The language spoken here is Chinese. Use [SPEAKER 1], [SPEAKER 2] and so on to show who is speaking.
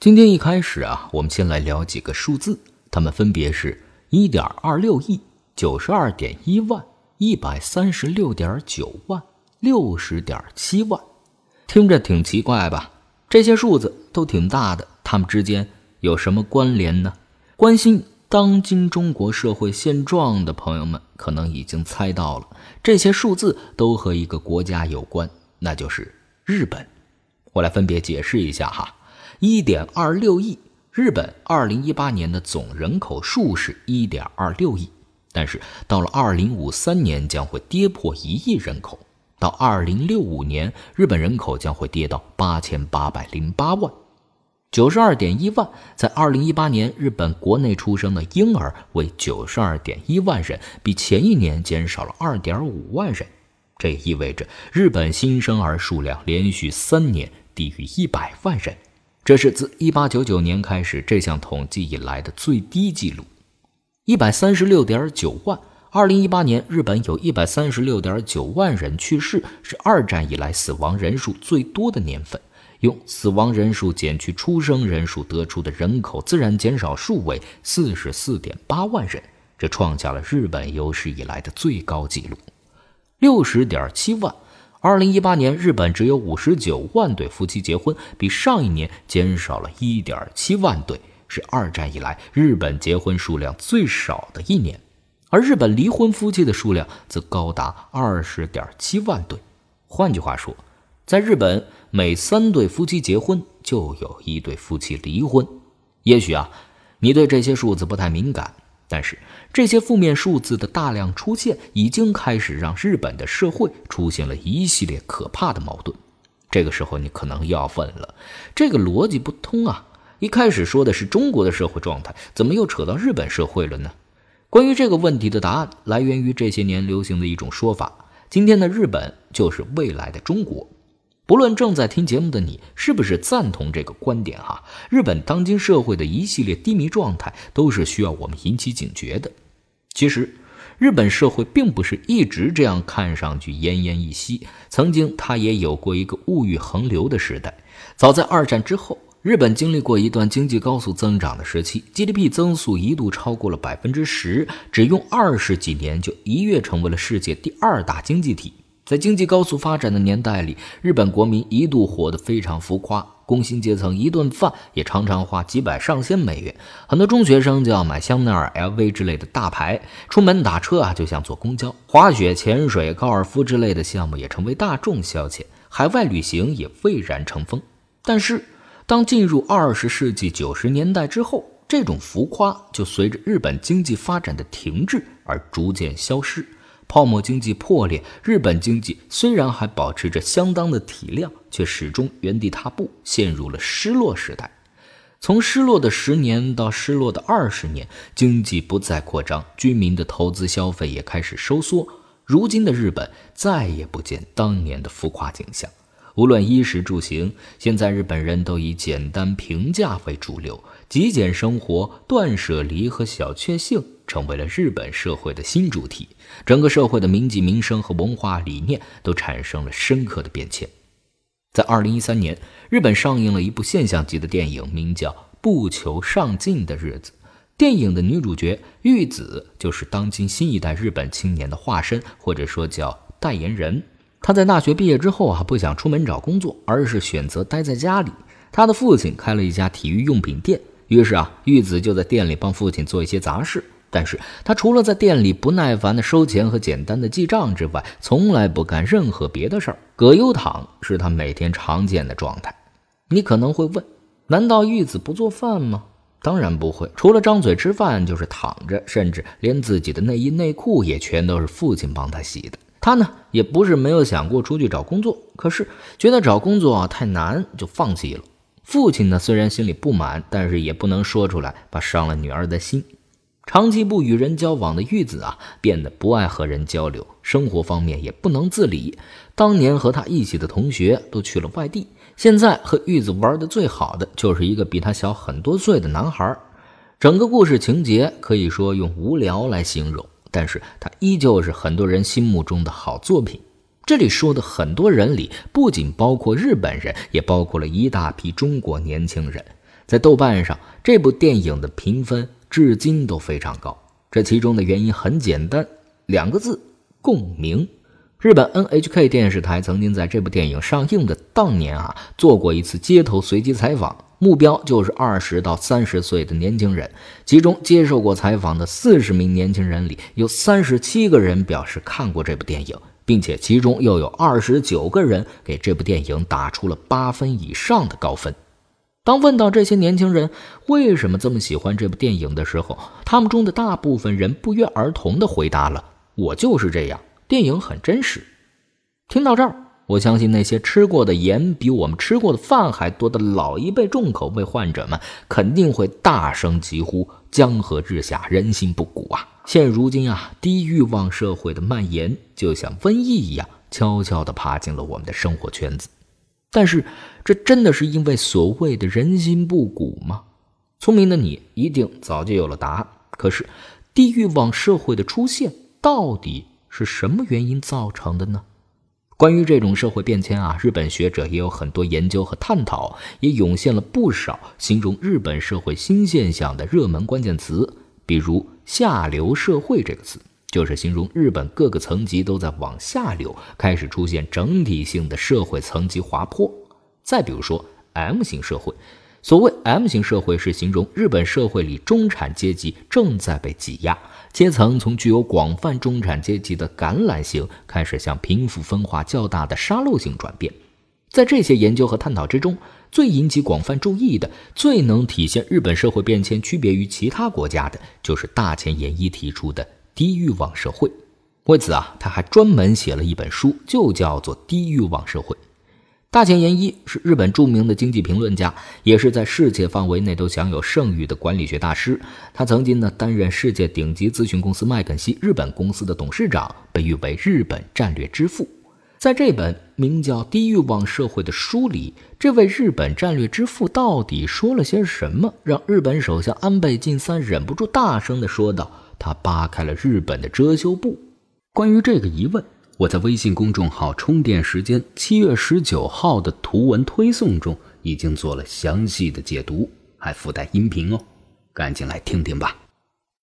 [SPEAKER 1] 今天一开始啊，我们先来聊几个数字，它们分别是一点二六亿、九十二点一万、一百三十六点九万、六十点七万。听着挺奇怪吧？这些数字都挺大的，它们之间有什么关联呢？关心当今中国社会现状的朋友们可能已经猜到了，这些数字都和一个国家有关，那就是日本。我来分别解释一下哈。一点二六亿，日本二零一八年的总人口数是一点二六亿，但是到了二零五三年将会跌破一亿人口，到二零六五年，日本人口将会跌到八千八百零八万。九十二点一万，在二零一八年，日本国内出生的婴儿为九十二点一万人，比前一年减少了二点五万人。这意味着日本新生儿数量连续三年低于一百万人，这是自一八九九年开始这项统计以来的最低记录。一百三十六点九万，二零一八年日本有一百三十六点九万人去世，是二战以来死亡人数最多的年份。用死亡人数减去出生人数得出的人口自然减少数为四十四点八万人，这创下了日本有史以来的最高纪录。六十点七万，二零一八年日本只有五十九万对夫妻结婚，比上一年减少了一点七万对，是二战以来日本结婚数量最少的一年。而日本离婚夫妻的数量则高达二十点七万对。换句话说，在日本每三对夫妻结婚就有一对夫妻离婚。也许啊，你对这些数字不太敏感。但是这些负面数字的大量出现，已经开始让日本的社会出现了一系列可怕的矛盾。这个时候，你可能要问了：这个逻辑不通啊！一开始说的是中国的社会状态，怎么又扯到日本社会了呢？关于这个问题的答案，来源于这些年流行的一种说法：今天的日本就是未来的中国。不论正在听节目的你是不是赞同这个观点，哈，日本当今社会的一系列低迷状态都是需要我们引起警觉的。其实，日本社会并不是一直这样看上去奄奄一息，曾经它也有过一个物欲横流的时代。早在二战之后，日本经历过一段经济高速增长的时期，GDP 增速一度超过了百分之十，只用二十几年就一跃成为了世界第二大经济体。在经济高速发展的年代里，日本国民一度活得非常浮夸，工薪阶层一顿饭也常常花几百上千美元，很多中学生就要买香奈儿、LV 之类的大牌，出门打车啊就像坐公交，滑雪、潜水、高尔夫之类的项目也成为大众消遣，海外旅行也蔚然成风。但是，当进入二十世纪九十年代之后，这种浮夸就随着日本经济发展的停滞而逐渐消失。泡沫经济破裂，日本经济虽然还保持着相当的体量，却始终原地踏步，陷入了失落时代。从失落的十年到失落的二十年，经济不再扩张，居民的投资消费也开始收缩。如今的日本再也不见当年的浮夸景象。无论衣食住行，现在日本人都以简单平价为主流，极简生活、断舍离和小确幸成为了日本社会的新主题。整个社会的民计民生和文化理念都产生了深刻的变迁。在二零一三年，日本上映了一部现象级的电影，名叫《不求上进的日子》。电影的女主角玉子就是当今新一代日本青年的化身，或者说叫代言人。她在大学毕业之后啊，不想出门找工作，而是选择待在家里。她的父亲开了一家体育用品店，于是啊，玉子就在店里帮父亲做一些杂事。但是他除了在店里不耐烦的收钱和简单的记账之外，从来不干任何别的事儿。葛优躺是他每天常见的状态。你可能会问，难道玉子不做饭吗？当然不会，除了张嘴吃饭就是躺着，甚至连自己的内衣内裤也全都是父亲帮他洗的。他呢，也不是没有想过出去找工作，可是觉得找工作啊太难，就放弃了。父亲呢，虽然心里不满，但是也不能说出来，怕伤了女儿的心。长期不与人交往的玉子啊，变得不爱和人交流，生活方面也不能自理。当年和他一起的同学都去了外地，现在和玉子玩的最好的就是一个比他小很多岁的男孩。整个故事情节可以说用无聊来形容，但是它依旧是很多人心目中的好作品。这里说的很多人里，不仅包括日本人，也包括了一大批中国年轻人。在豆瓣上，这部电影的评分至今都非常高。这其中的原因很简单，两个字：共鸣。日本 NHK 电视台曾经在这部电影上映的当年啊，做过一次街头随机采访，目标就是二十到三十岁的年轻人。其中接受过采访的四十名年轻人里，有三十七个人表示看过这部电影，并且其中又有二十九个人给这部电影打出了八分以上的高分。当问到这些年轻人为什么这么喜欢这部电影的时候，他们中的大部分人不约而同地回答了：“我就是这样。”电影很真实。听到这儿，我相信那些吃过的盐比我们吃过的饭还多的老一辈重口味患者们，肯定会大声疾呼：“江河日下，人心不古啊！”现如今啊，低欲望社会的蔓延，就像瘟疫一样，悄悄地爬进了我们的生活圈子。但是，这真的是因为所谓的人心不古吗？聪明的你一定早就有了答案。可是，低欲望社会的出现到底？是什么原因造成的呢？关于这种社会变迁啊，日本学者也有很多研究和探讨，也涌现了不少形容日本社会新现象的热门关键词。比如“下流社会”这个词，就是形容日本各个层级都在往下流，开始出现整体性的社会层级滑坡。再比如说 “M 型社会”，所谓 “M 型社会”是形容日本社会里中产阶级正在被挤压。阶层从具有广泛中产阶级的橄榄型，开始向贫富分化较大的沙漏型转变。在这些研究和探讨之中，最引起广泛注意的、最能体现日本社会变迁区别于其他国家的，就是大前研一提出的低欲望社会。为此啊，他还专门写了一本书，就叫做《低欲望社会》。大前研一是日本著名的经济评论家，也是在世界范围内都享有盛誉的管理学大师。他曾经呢担任世界顶级咨询公司麦肯锡日本公司的董事长，被誉为日本战略之父。在这本名叫《低欲望社会》的书里，这位日本战略之父到底说了些什么，让日本首相安倍晋三忍不住大声地说道：“他扒开了日本的遮羞布。”关于这个疑问。我在微信公众号“充电时间”七月十九号的图文推送中已经做了详细的解读，还附带音频哦，赶紧来听听吧。